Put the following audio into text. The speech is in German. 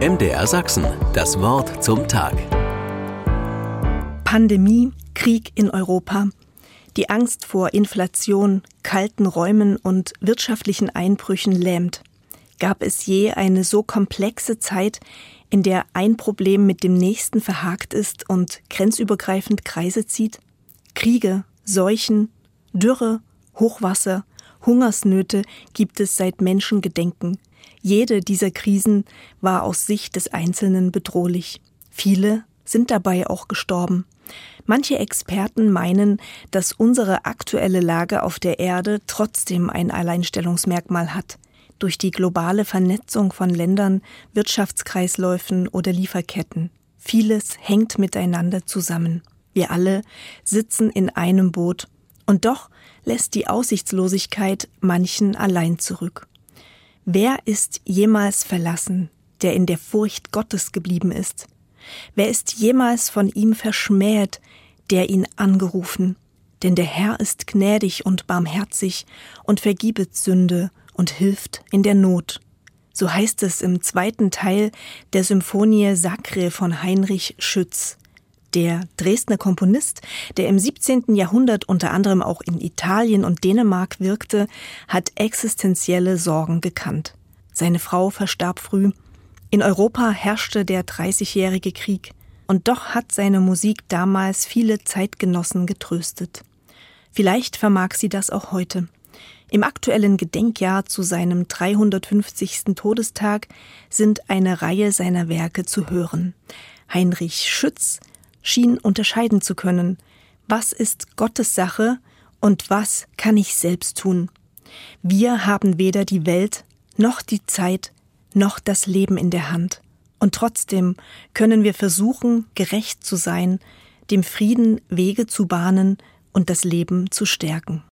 MDR Sachsen, das Wort zum Tag. Pandemie, Krieg in Europa. Die Angst vor Inflation, kalten Räumen und wirtschaftlichen Einbrüchen lähmt. Gab es je eine so komplexe Zeit, in der ein Problem mit dem nächsten verhakt ist und grenzübergreifend Kreise zieht? Kriege, Seuchen, Dürre, Hochwasser, Hungersnöte gibt es seit Menschengedenken. Jede dieser Krisen war aus Sicht des Einzelnen bedrohlich. Viele sind dabei auch gestorben. Manche Experten meinen, dass unsere aktuelle Lage auf der Erde trotzdem ein Alleinstellungsmerkmal hat. Durch die globale Vernetzung von Ländern, Wirtschaftskreisläufen oder Lieferketten. Vieles hängt miteinander zusammen. Wir alle sitzen in einem Boot. Und doch lässt die Aussichtslosigkeit manchen allein zurück. Wer ist jemals verlassen, der in der Furcht Gottes geblieben ist? Wer ist jemals von ihm verschmäht, der ihn angerufen? Denn der Herr ist gnädig und barmherzig und vergibet Sünde und hilft in der Not. So heißt es im zweiten Teil der Symphonie Sacre von Heinrich Schütz. Der Dresdner Komponist, der im 17. Jahrhundert unter anderem auch in Italien und Dänemark wirkte, hat existenzielle Sorgen gekannt. Seine Frau verstarb früh. In Europa herrschte der Dreißigjährige Krieg. Und doch hat seine Musik damals viele Zeitgenossen getröstet. Vielleicht vermag sie das auch heute. Im aktuellen Gedenkjahr zu seinem 350. Todestag sind eine Reihe seiner Werke zu hören. Heinrich Schütz, schien unterscheiden zu können, was ist Gottes Sache und was kann ich selbst tun. Wir haben weder die Welt noch die Zeit noch das Leben in der Hand. Und trotzdem können wir versuchen, gerecht zu sein, dem Frieden Wege zu bahnen und das Leben zu stärken.